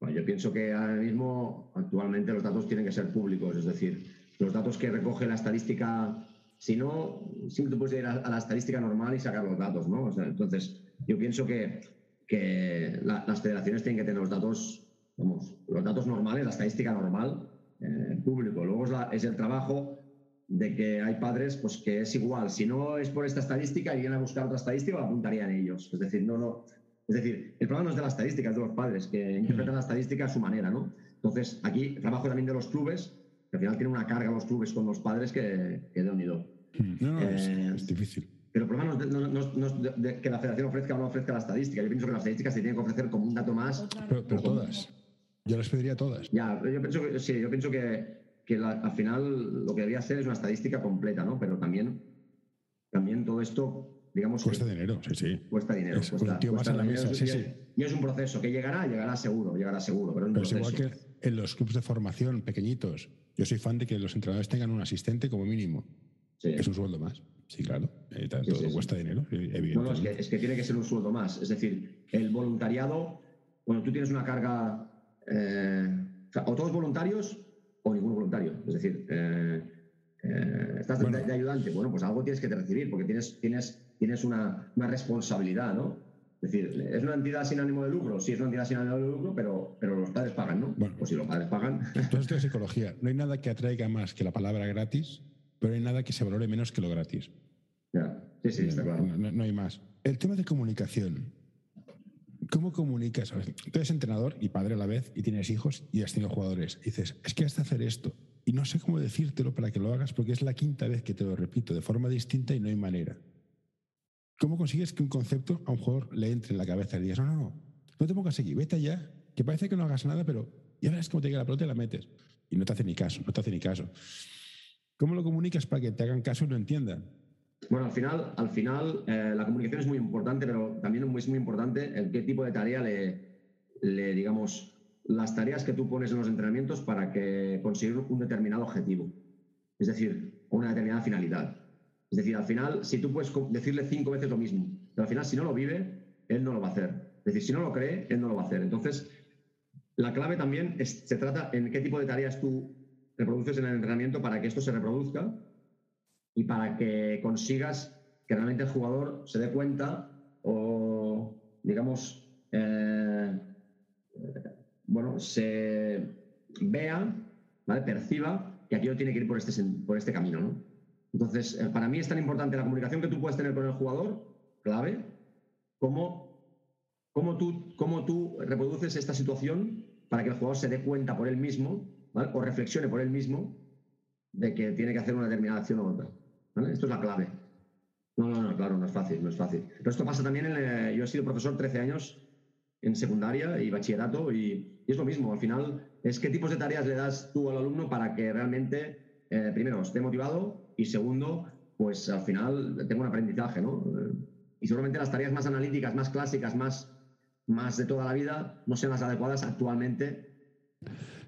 Bueno, yo pienso que ahora mismo, actualmente, los datos tienen que ser públicos, es decir, los datos que recoge la estadística si no, siempre puedes ir a, la estadística normal y sacar los datos, ¿no? entonces, yo pienso que, que las federaciones tienen que tener los datos, vamos, los datos normales, la estadística normal, eh, público. Luego es, el trabajo de que hay padres pues que es igual. Si no es por esta estadística y vienen a buscar otra estadística, lo apuntarían ellos. Es decir, no, no. Es decir, el problema no es de la estadística, es de los padres, que interpretan la estadística a su manera, ¿no? Entonces, aquí el trabajo también de los clubes, que al final tiene una carga los clubes con los padres que, que de unido. No, no, es, eh, difícil. Pero el problema no, es que la federación ofrezca o no ofrezca la estadística. Yo pienso que la estadística se tiene que ofrecer como un dato más. Pero, todas. Yo les pediría todas. Ya, yo pienso que sí, yo pienso que, que al final lo que debería ser es una estadística completa, ¿no? Pero también, también todo esto digamos cuesta dinero sí sí cuesta dinero es, cuesta, un tío más a la mesa sí, sí. y es un proceso que llegará llegará seguro llegará seguro pero, es, igual que en los clubes de formación pequeñitos yo soy fan de que los entrenadores tengan un asistente como mínimo es un sueldo más. Sí, claro. Eh, todo cuesta dinero, evidentemente. No, es, que, es, que, tiene que ser un sueldo más. Es decir, el voluntariado, bueno, tú tienes una carga, eh, o, todos voluntarios o ningún voluntario. Es decir, eh, estás de, ayudante, bueno, pues algo tienes que te recibir porque tienes, tienes, tienes una, una, responsabilidad, ¿no? Es decir, ¿es una entidad sin ánimo de lucro? Sí, es una entidad sin ánimo de lucro, pero, pero los padres pagan, ¿no? Bueno, pues si los padres pagan. Entonces, de psicología, no hay nada que atraiga más que la palabra gratis pero no hay nada que se valore menos que lo gratis. Sí, sí, está claro. No, hay más. El tema de comunicación. ¿Cómo comunicas? Tú eres entrenador y padre a la vez y tienes hijos y has tenido jugadores. Y dices, es que has de hacer esto. Y no sé cómo decírtelo para que lo hagas porque es la quinta vez que te lo repito de forma distinta y no hay manera. ¿Cómo consigues que un concepto a un jugador le entre en la cabeza y digas, no, no, no, no te pongas aquí, vete allá, que parece que no hagas nada, pero ya verás cómo te llega la pelota y la metes. Y no te hace ni caso, no te hace ni caso. ¿Cómo lo comunicas para que te hagan caso y lo entiendan? Bueno, al final, al final eh, la comunicación es muy importante, pero también es muy importante el qué tipo de tarea le, le, digamos, las tareas que tú pones en los entrenamientos para que conseguir un determinado objetivo. Es decir, una determinada finalidad. Es decir, al final, si tú puedes decirle cinco veces lo mismo, pero al final, si no lo vive, él no lo va a hacer. Es decir, si no lo cree, él no lo va a hacer. Entonces, la clave también se trata en qué tipo de tareas tú reproduces en el entrenamiento para que esto se reproduzca y para que consigas que realmente el jugador se dé cuenta o, digamos, eh, bueno, se vea, ¿vale? perciba que aquello tiene que ir por este, por este camino. ¿no? Entonces, eh, para mí es tan importante la comunicación que tú puedes tener con el jugador, clave, como cómo tú, cómo tú reproduces esta situación para que el jugador se dé cuenta por él mismo o reflexione por él mismo de que tiene que hacer una determinada acción u otra. Esto es la clave. No, no, no, claro, no es fácil, no es fácil. Pero esto pasa también en... Eh, yo he sido profesor 13 años en secundaria y bachillerato y, es lo mismo. Al final es qué tipos de tareas le das tú al alumno para que realmente, eh, primero, esté motivado y segundo, pues al final tenga un aprendizaje, ¿no? Eh, y seguramente las tareas más analíticas, más clásicas, más, más de toda la vida no sean las adecuadas actualmente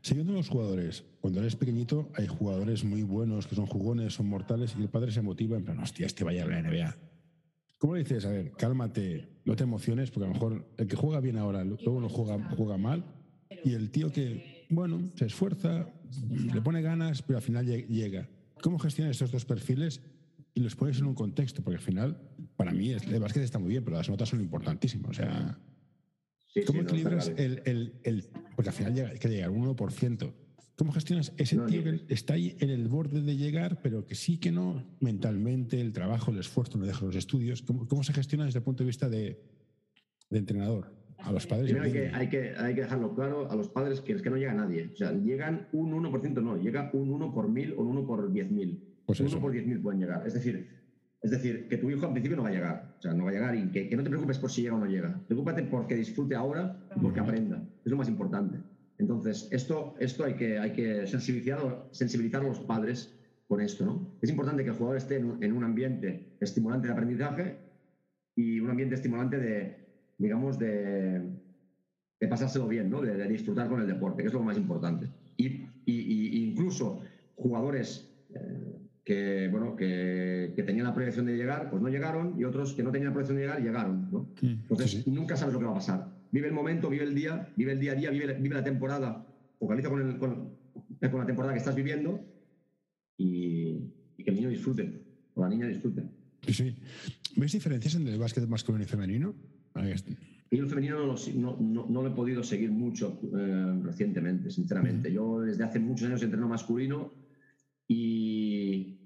Siguiendo los jugadores, cuando eres pequeñito hay jugadores muy buenos que son jugones, son mortales y el padre se motiva en plan, hostia, este vaya a la NBA. ¿Cómo le dices? A ver, cálmate, no te emociones, porque a lo mejor el que juega bien ahora luego no juega, juega mal y el tío que, bueno, se esfuerza, le pone ganas, pero al final llega. ¿Cómo gestionas estos dos perfiles y los pones en un contexto? Porque al final, para mí, el básquet está muy bien, pero las notas son importantísimas. O sea, ¿Cómo equilibras el, el, Porque al final llega, hay que llegar un 1%. ¿Cómo gestionas ese tío que está ahí en el borde de llegar, pero que sí que no, mentalmente, el trabajo, el esfuerzo, no deja los estudios? ¿Cómo, cómo se gestiona desde el punto de vista de, de entrenador? A los padres. hay, que, hay, que, hay que dejarlo claro a los padres que es que no llega nadie. O sea, llegan un 1%, no, llega un 1 por mil o un 1 por 10.000. Pues un 1 por 10.000 pueden llegar. Es decir, es decir, que tu hijo al principio no va a llegar, o sea, no va a llegar y que, no te preocupes por si llega o no llega. Preocúpate porque disfrute ahora y porque aprenda. Es lo más importante. Entonces, esto, esto hay que, hay que sensibilizar, sensibilizar a los padres con esto, ¿no? Es importante que el jugador esté en un, ambiente estimulante de aprendizaje y un ambiente estimulante de, digamos, de, de pasárselo bien, ¿no? De, disfrutar con el deporte, que es lo más importante. Y, incluso jugadores eh, que, bueno, que, tenían la proyección de llegar, pues no llegaron, y otros que no tenían la proyección de llegar, llegaron. ¿no? Entonces, nunca sabes lo que va a pasar. Vive el momento, vive el día, vive el día a día, vive, vive la temporada, focaliza con, el, con, con, la temporada que estás viviendo y, que el niño disfrute, o la niña disfrute. Sí, sí. ¿Ves diferencias entre el básquet masculino y femenino? Y el femenino no lo, no, no, lo, he podido seguir mucho eh, recientemente, sinceramente. Yo desde hace muchos años entreno masculino y,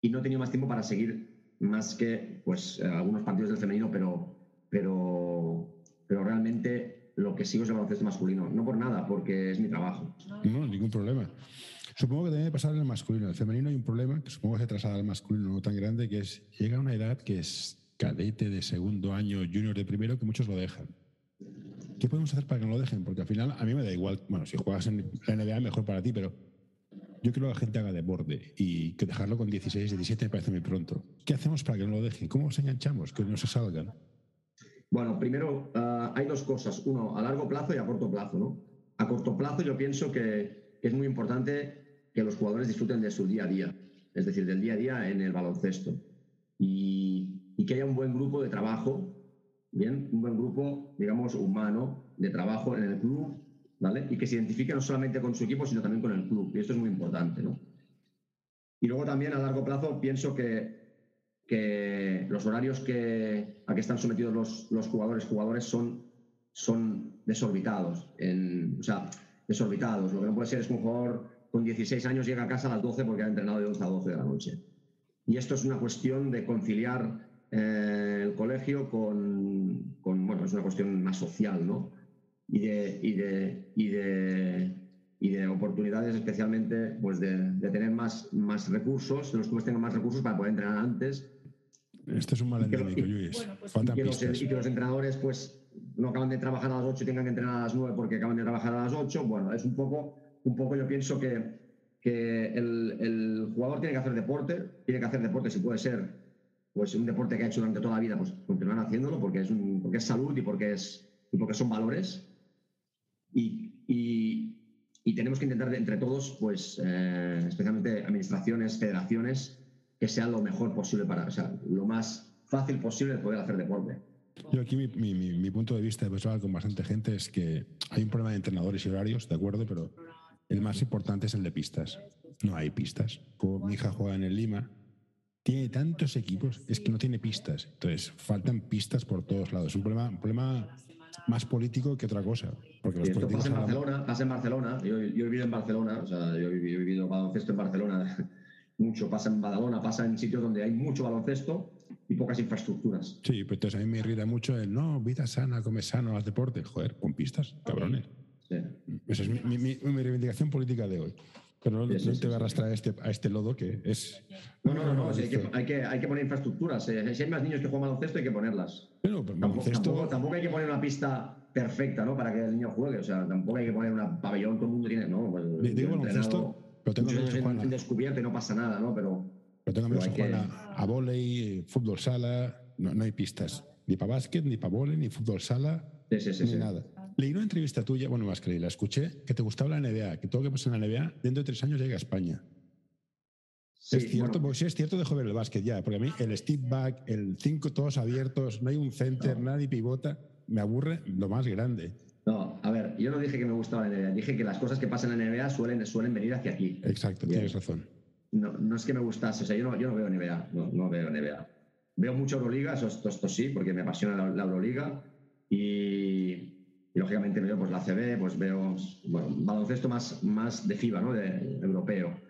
y no he tenido más tiempo para seguir más que pues, algunos partidos del femenino, pero, pero, pero realmente lo que sigo es el baloncesto masculino. No por nada, porque es mi trabajo. No, ningún problema. Supongo que debe pasar en el masculino. En el femenino hay un problema que supongo que se traslada al masculino no tan grande, que es llega a una edad que es cadete de segundo año, junior de primero, que muchos lo dejan. ¿Qué podemos hacer para que no lo dejen? Porque al final a mí me da igual, bueno, si juegas en la NBA mejor para ti, pero yo creo que la gente haga de borde y que dejarlo con 16, 17 me parece muy pronto. ¿Qué hacemos para que no lo dejen? ¿Cómo os enganchamos? Que no se salgan. Bueno, primero ah, hay dos cosas. Uno, a largo plazo y a corto plazo. ¿no? A corto plazo yo pienso que es muy importante que los jugadores disfruten de su día a día, es decir, del día a día en el baloncesto. Y, y que haya un buen grupo de trabajo, bien, un buen grupo, digamos, humano de trabajo en el club y que se identifique no solamente con su equipo, sino también con el club. Y esto es muy importante, ¿no? Y luego también a largo plazo pienso que, que los horarios que, a que están sometidos los, los jugadores, jugadores son, son desorbitados. En, o sea, desorbitados. Lo que no puede ser es que un jugador con 16 años llega a casa a las 12 porque ha entrenado de 11 a 12 de la noche. Y esto es una cuestión de conciliar eh, el colegio con, con, bueno, es una cuestión más social, ¿no? y de, y de, y de, y de oportunidades, especialmente pues de, de, tener más, más recursos, los clubes tengan más recursos para poder entrenar antes. Esto es un mal endémico, Luis. Pues, y, que los, y, que los, entrenadores pues no acaban de trabajar a las 8 y tengan que entrenar a las 9 porque acaban de trabajar a las 8. Bueno, es un poco, un poco yo pienso que, que el, el jugador tiene que hacer deporte, tiene que hacer deporte si puede ser pues un deporte que ha hecho durante toda la vida, pues continuar haciéndolo porque es, un, porque es salud y porque, es, y porque son valores y, tenemos que intentar entre todos, pues, eh, especialmente administraciones, federaciones, que sea lo mejor posible para, o sea, lo más fácil posible de poder hacer deporte. Yo aquí mi, punto de vista, pues, con bastante gente, es que hay un problema de entrenadores y horarios, de acuerdo, pero el más importante es el de pistas. No hay pistas. mi hija juega en el Lima, tiene tantos equipos, es que no tiene pistas. Entonces, faltan pistas por todos lados. Es un problema, un problema más político que otra cosa. Porque los esto pasa en Barcelona, pasa en Barcelona. Yo, he vivido en Barcelona, o sea, yo he, vivido baloncesto en Barcelona mucho, pasa en Badalona, pasa en sitios donde hay mucho baloncesto y pocas infraestructuras. Sí, pero entonces a mí me irrita mucho el no, vida sana, come sano, haz deporte. Joder, con pistas, cabrones. Sí. Esa es mi- mi- mi reivindicación política de hoy. Pero no, Sí, sí, te voy a arrastrar a este, a este lodo que es. No, no, no, no, hay, que, hay, que, hay que poner infraestructuras. eh. Si hay más niños que juegan baloncesto, hay que ponerlas. Pero Tampoco, baloncesto- tampoco, tampoco hay que poner una pista perfecta, ¿no? Para que el niño juegue. O sea, tampoco hay que poner una pabellón, todo el mundo tiene, ¿no? Pues, Digo baloncesto, pero tengo que descubierto y no pasa nada, ¿no? Pero Pero tengo amigos que juegan a, a vóley, fútbol sala, no, no hay pistas. Ni para básquet, ni para vóley, ni fútbol sala, sí, ni nada. Leí una entrevista tuya, bueno, más que leí, la escuché, que te gustaba la NBA, que todo lo que pasa en la NBA, dentro de tres años llega a España. Sí, es cierto, bueno, porque sí es cierto, dejo ver el básquet ya, porque a mí el step back, el 5 todos abiertos, no hay un center, nadie pivota, me aburre lo más grande. no, a ver, yo no dije que me gustaba la NBA, dije que las cosas que pasan en la NBA suelen, suelen venir hacia aquí. Exacto, Bien. tienes razón. No, no es que me gustase, o sea, yo no, yo no veo NBA, no, no veo NBA. Veo mucho Euroliga, esto, esto sí, porque me apasiona la, la Euroliga y, y, lógicamente veo pues, la CB, pues veo bueno, baloncesto más, más de FIBA, ¿no? de, europeo.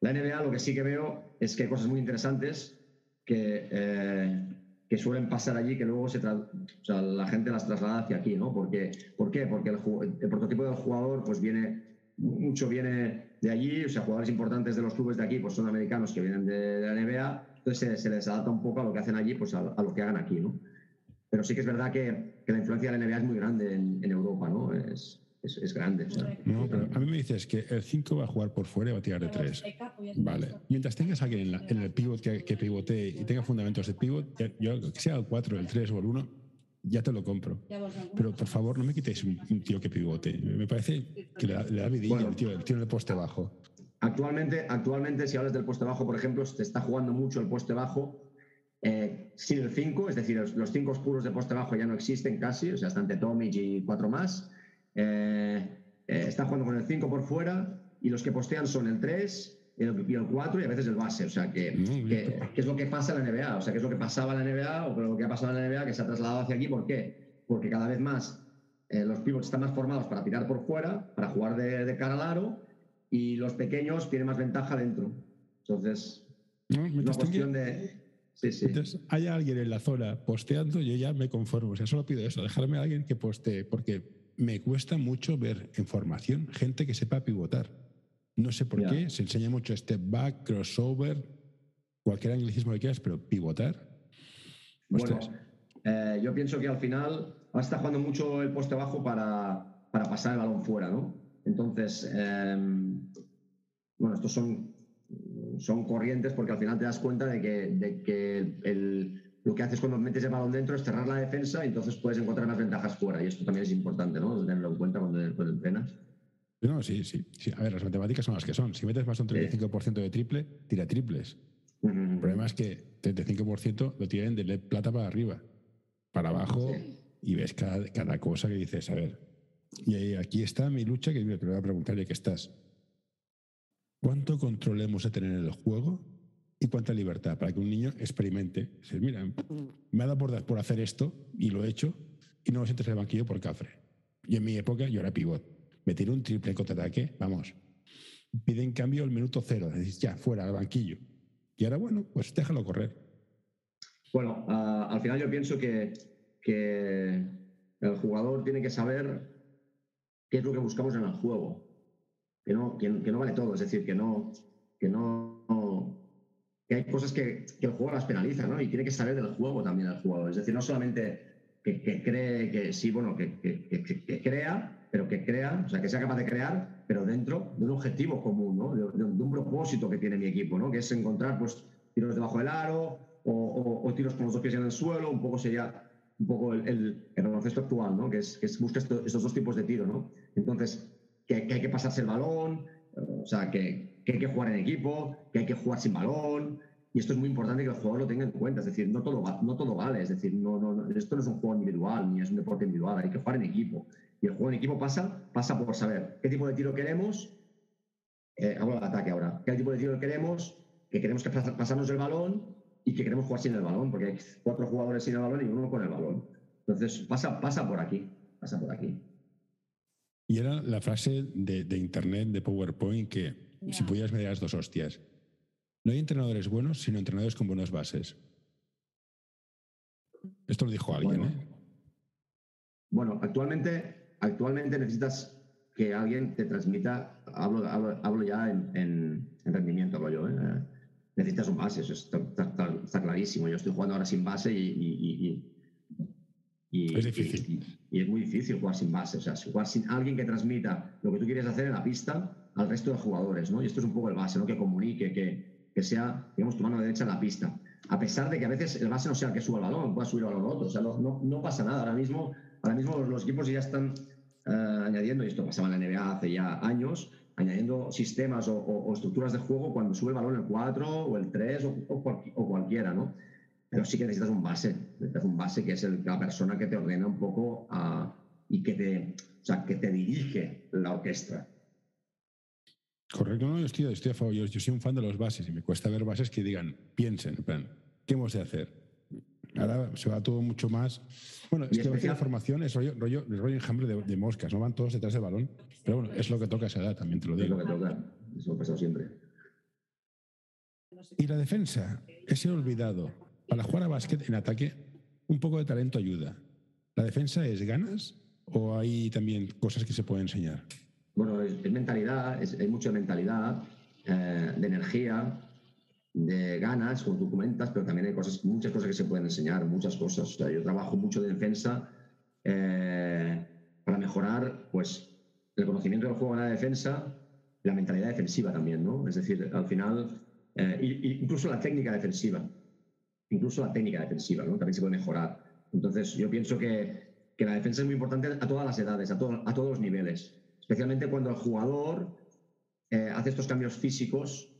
La NBA lo que sí que veo es que hay cosas muy interesantes que, eh, que suelen pasar allí que luego se o la gente las traslada hacia aquí, ¿no? Porque, ¿Por qué? Porque el, prototipo del jugador pues viene, mucho viene de allí, o sea, jugadores importantes de los clubes de aquí pues son americanos que vienen de, la NBA, entonces se, se les adapta un poco a lo que hacen allí, pues a, a lo que hagan aquí, ¿no? Pero sí que es verdad que, que la influencia de la NBA es muy grande en, en Europa, ¿no? Es, es, es grande. o sea. No, pero a mí me dices que el 5 va a jugar por fuera y va a tirar de 3. Vale. Mientras tengas a alguien en, la- en el pivot que, que pivotee y tenga fundamentos de pivot, yo, que sea el 4, el 3 o el 1, ya te lo compro. Pero por favor, no me quitéis un, un tío que pivote. Me parece que le da, le da vidilla Bueno. el, tío, el tío en el poste bajo. Actualmente, actualmente, si hablas del poste bajo, por ejemplo, se está jugando mucho el poste bajo eh, el 5, es decir, los, los cinco oscuros de poste bajo ya no existen casi, o sea, están Tomic y cuatro más. Eh, eh, está jugando con el 5 por fuera y los que postean son el 3 el, y el 4 y a veces el base, o sea, que, que, que es lo que pasa en la NBA, o sea, que es lo que pasaba en la NBA o lo que ha pasado en la NBA que se ha trasladado hacia aquí, ¿por qué? Porque cada vez más eh, los pivots están más formados para tirar por fuera, para jugar de, de cara al aro y los pequeños tienen más ventaja dentro. Entonces, ¿no? es una cuestión de... Sí, sí. mientras haya alguien en la zona posteando, yo ya me conformo. O sea, solo pido eso, dejarme a alguien que postee, porque me cuesta mucho ver en formación gente que sepa pivotar. No sé por qué, se enseña mucho step back, crossover, cualquier anglicismo que quieras, pero pivotar. Bueno, eh, yo pienso que al final ahora está jugando mucho el poste bajo para, para pasar el balón fuera, ¿no? Entonces, eh, bueno, estos son, son corrientes porque al final te das cuenta de que, de que el- lo que haces cuando metes el balón dentro es cerrar la defensa y entonces puedes encontrar más ventajas fuera. Y esto también es importante, ¿no? Tenerlo en cuenta cuando, cuando entrenas. No, sí, sí, sí. A ver, las matemáticas son las que son. Si metes más de un 35% de triple, tira triples. El problema es que 35% lo tienen de LED plata para arriba, para abajo, Sí. y ves cada, cada cosa que dices, a ver. Y ahí- aquí está mi lucha, que te lo voy a preguntar ya que estás. ¿Cuánto control hemos de tener en el juego y cuánta libertad para que un niño experimente? Dices, mira, me ha dado por, por hacer esto y lo he hecho y no lo sientes en el banquillo por cafre. Y en mi época yo era pivot. Me tiré un triple contraataque, vamos. Pide en cambio el minuto cero, decís, ya, fuera, al banquillo. Y ahora, bueno, pues déjalo correr. Bueno, ah, al final yo pienso que el jugador tiene que saber qué es lo que buscamos en el juego. Que no, que, no vale todo, es decir, que no, que no, que hay cosas que, que el juego las penaliza, ¿no? Y tiene que saber del juego también el jugador. Es decir, no solamente que, que cree que sí, bueno, que, crea, pero que crea, o sea, que sea capaz de crear, pero dentro de un objetivo común, ¿no? De, un propósito que tiene mi equipo, ¿no? Que es encontrar, pues, tiros debajo del aro o, tiros con los dos pies en el suelo, un poco sería un poco el, el, el actual, ¿no? Que es, que es busca esto- estos dos tipos de tiro, ¿no? Entonces, que, que hay que pasarse el balón, o sea, que, que hay que jugar en equipo, que hay que jugar sin balón. Y esto es muy importante que el jugador lo tenga en cuenta. Es decir, no todo, no todo vale. Es decir, no, no, esto no es un juego individual ni es un deporte individual. Hay que jugar en equipo. Y el juego en equipo pasa, pasa por saber qué tipo de tiro queremos. Eh, hablo del ataque ahora. ¿Qué tipo de tiro queremos? Que queremos que pas- pasarnos el balón y que queremos jugar sin el balón, porque hay cuatro jugadores sin el balón y uno con el balón. Entonces, pasa, pasa por aquí. Pasa por aquí. Y era la frase de, de internet, de PowerPoint, que si pudieras me das dos hostias. No hay entrenadores buenos, sino entrenadores con buenas bases. Esto lo dijo alguien, Bueno. ¿eh? Bueno, actualmente, actualmente necesitas que alguien te transmita, hablo, hablo, hablo ya en, en- en rendimiento, hablo yo, ¿eh? necesitas un base, eso está, está- está- está clarísimo. Yo estoy jugando ahora sin base y, y- y- y- Es difícil. y- y es muy difícil jugar sin base, o sea, jugar sin alguien que transmita lo que tú quieres hacer en la pista al resto de jugadores, ¿no? Y esto es un poco el base, ¿no? Que comunique, que, que sea, digamos, tu mano derecha en la pista. A pesar de que a veces el base no sea el que suba el balón, pueda subir el balón otro, o sea, no, no, no pasa nada. Ahora mismo, ahora mismo los equipos ya están eh, añadiendo, y esto pasaba en la NBA hace ya años, añadiendo sistemas o, o- o estructuras de juego cuando sube el balón el 4 o el 3 o, o cual- o cualquiera, ¿no? Pero sí que necesitas un base, necesitas un base que es el- la persona que te ordena un poco a- y que te, o sea, que te dirige la orquesta. Correcto, no, yo estoy, estoy a favor. Yo, yo soy un fan de los bases y me cuesta ver bases que digan, piensen, en plan, ¿qué hemos de hacer? Ahora se va todo mucho más. Bueno, es que la formación es rollo, rollo, rollo enjambre de, de moscas, no van todos detrás del balón. Pero bueno, es lo que toca a esa edad, también te lo Es lo digo. que toca, eso ha pasado siempre. Y la defensa, ese olvidado. Para jugar a básquet en ataque, un poco de talento ayuda. ¿La defensa es ganas o hay también cosas que se pueden enseñar? Bueno, es, es mentalidad, es, hay mucha mentalidad, eh, de energía, de ganas, como tú comentas, pero también hay cosas, muchas cosas que se pueden enseñar, muchas cosas. O sea, yo trabajo mucho de defensa eh, para mejorar pues, el conocimiento del juego en la defensa, la mentalidad defensiva también, ¿no? Es decir, al final, eh, incluso la técnica defensiva, incluso la técnica defensiva, ¿no? También se puede mejorar. Entonces, yo pienso que, que la defensa es muy importante a todas las edades, a, a todos los niveles, especialmente cuando el jugador eh, hace estos cambios físicos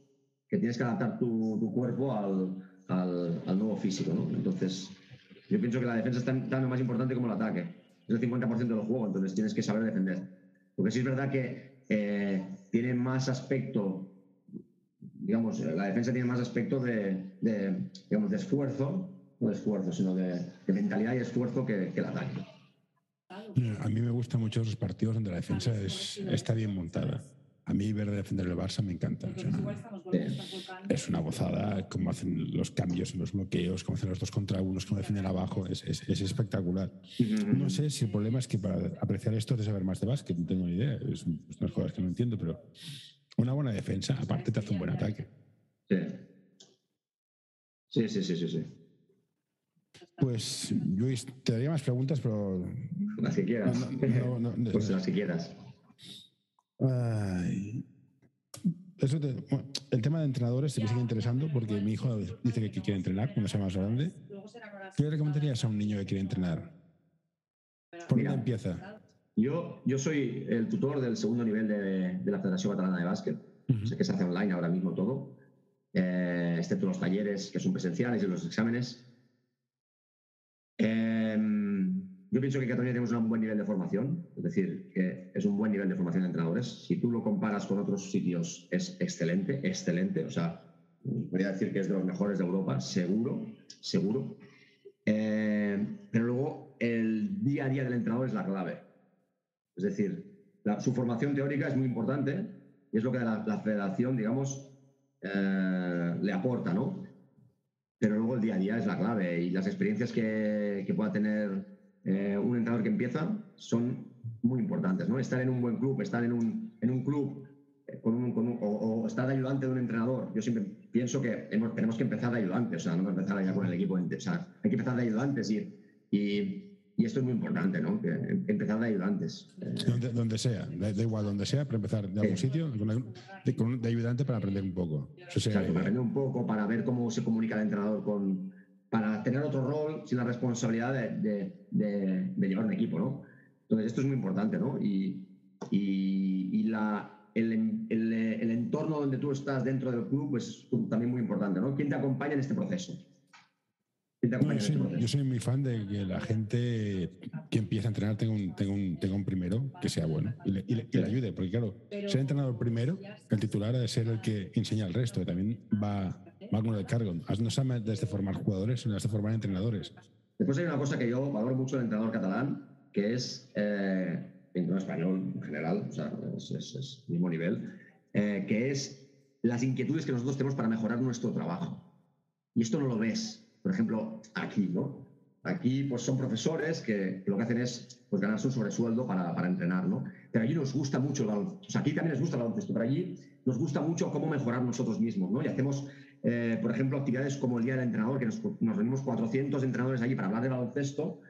que tienes que adaptar tu, cuerpo al, al- nuevo físico, ¿no? Entonces, yo pienso que la defensa es tan, tan más importante como el ataque. Es el 50% del juego, entonces tienes que saber defender. Porque sí es verdad que eh, tiene más aspecto, digamos, la defensa tiene más aspecto de, de, digamos, de esfuerzo, no de esfuerzo, sino de, de mentalidad y esfuerzo que, que el ataque. A mí me gustan mucho los partidos donde la defensa es, está bien montada. A mí ver defender el Barça me encanta. o sea, es una gozada cómo hacen los cambios los bloqueos, cómo hacen los dos contra unos, cómo defienden abajo. Es, es- es espectacular. No sé si el problema es que para apreciar esto de saber más de básquet, no tengo ni idea. Es, un- es unas cosas que no entiendo, pero una buena defensa, aparte, te hace un buen ataque. Sí. Sí, sí, sí, sí, sí. Pues, Luis, te daría más preguntas, pero. Las que quieras. No, no, no, pues las que quieras. Ay. Eso te- bueno, el tema de entrenadores sí me sigue interesando porque mi hijo dice que quiere entrenar cuando sea más grande. ¿Qué le recomendarías a un niño que quiere entrenar? ¿Por dónde empieza? Yo, yo soy el tutor del segundo nivel de, de la Federación Catalana de Básquet. Sé que se hace online ahora mismo todo, eh, excepto los talleres que son presenciales y los exámenes. Em, yo pienso que en Cataluña tenemos un buen nivel de formación, es decir, que es un buen nivel de formación de entrenadores. Si tú lo comparas con otros sitios, es excelente, excelente. O sea, voy a decir que es de los mejores de Europa, seguro, seguro. Eh, pero luego el día a día del entrenador es la clave. Es decir, su formación teórica es muy importante y es lo que la, federación, digamos, eh, le aporta, ¿no? Pero luego el día a día es la clave y las experiencias que, que pueda tener eh, un entrenador que empieza son muy importantes, ¿no? Estar en un buen club, estar en un, en un club eh, con un, con un- o, estar de ayudante de un entrenador. Yo siempre pienso que hemos- tenemos que empezar de ayudantes, o sea, no empezar ya con el equipo o sea, hay que empezar de ayudantes y, y, y esto es muy importante, ¿no? Que em- empezar de ayudantes. Donde, donde sea, da, da igual donde sea, para empezar de algún Sí. sitio, de, de ayudante para aprender un poco. Exacto, la para aprender un poco, para ver cómo se comunica el entrenador con. para tener otro rol sin la responsabilidad de, de- de- de llevar un equipo, ¿no? Entonces, esto es muy importante, ¿no? Y, y- y la, el, el- el entorno donde tú estás dentro del club pues, es también muy importante, ¿no? ¿Quién te acompaña en este proceso? ¿Quién te No, acompaña yo, este soy, yo soy muy fan de que la gente que empieza a entrenar tenga un, tenga un, tenga un primero que sea bueno y le, y le- y le ayude, porque claro, ser entrenador primero, el titular ha de ser el que enseña al resto, que también va, va con el cargo. No solamente de formar jugadores, sino de formar entrenadores. Después hay una cosa que yo valoro mucho del entrenador catalán, que es, eh, el entrenador español en general, o sea, es, es, es mismo nivel, eh, que es las inquietudes que nosotros tenemos para mejorar nuestro trabajo. Y esto no lo ves, por ejemplo, aquí, ¿no? Aquí pues son profesores que, lo que hacen es pues, ganarse un sobresueldo para, para, entrenar, ¿no? Pero allí nos gusta mucho el baloncesto. O sea, aquí también les gusta el baloncesto, pero allí nos gusta mucho cómo mejorar nosotros mismos, ¿no? Y hacemos, eh, por ejemplo, actividades como el Día del Entrenador, que nos, nos reunimos 400 entrenadores allí para hablar de baloncesto,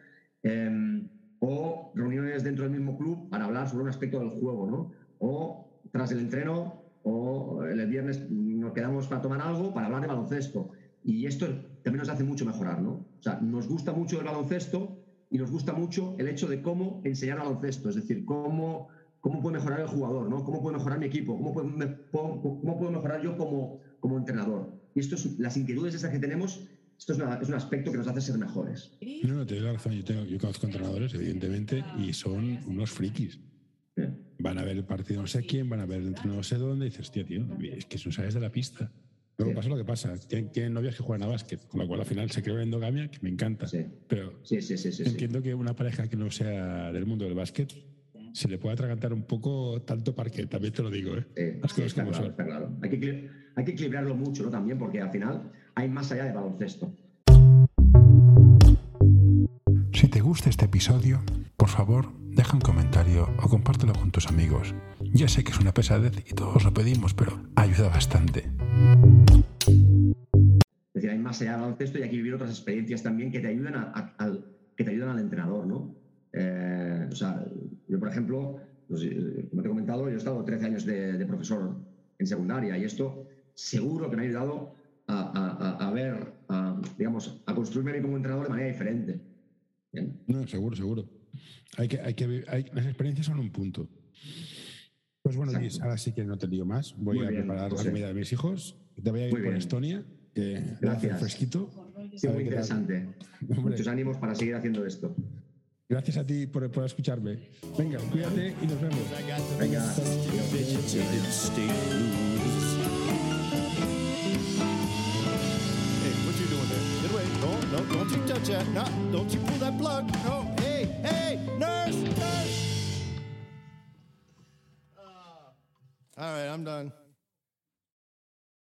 eh, o reuniones dentro del mismo club para hablar sobre un aspecto del juego, ¿no? O tras el entreno, o el viernes nos quedamos para tomar algo para hablar de baloncesto. Y esto también nos hace mucho mejorar, ¿no? O sea, nos gusta mucho el baloncesto y nos gusta mucho el hecho de cómo enseñar baloncesto, es decir, cómo, cómo puede mejorar el jugador, ¿no? Cómo puede mejorar mi equipo, cómo, cómo puedo mejorar yo como, como entrenador. Y esto es, las inquietudes esas que tenemos, esto es, es, un aspecto que nos hace ser mejores. No, no, te doy la razón. Yo, tengo, yo conozco entrenadores, evidentemente, y son unos frikis. Van a ver el partido no sé quién, van a ver el entrenador no sé dónde, y dices, tío, tío, es que no sabes de la pista. Luego pasa lo que pasa. Tienen, novias que juegan a básquet, con lo cual al final se una endogamia que me encanta. Pero entiendo que una pareja que no sea del mundo del básquet se le puede atragantar un poco tanto parque, también te lo digo. ¿eh? Las cosas como claro, claro. Hay, que, hay que equilibrarlo mucho ¿no? también, porque al final hay más allá de baloncesto. Si te gusta este episodio, por favor, deja un comentario o compártelo con tus amigos. Ya sé que es una pesadez y todos lo pedimos, pero ayuda bastante. Más allá del baloncesto y hay que vivir otras experiencias también que te ayudan, al, que te ayudan al entrenador, ¿no? Eh, o sea, yo, por ejemplo, pues, eh, como te he comentado, yo he estado 13 años de, profesor en secundaria y esto seguro que me ha ayudado a, ver, digamos, a construirme como entrenador de manera diferente. No, seguro, seguro. Hay que, hay que, las experiencias son un punto. Pues bueno, Luis, ahora sí que no te digo más. Voy a preparar la comida de mis hijos. Te voy a ir por Estonia, que Gracias. fresquito. Sí, muy interesante. Muchos ánimos para seguir haciendo esto. Gracias a ti por, por escucharme. Venga, cuídate y nos vemos. Venga. No, no, don't you touch that. No, don't you pull that plug. No, hey, hey, nurse, nurse. All right, I'm done.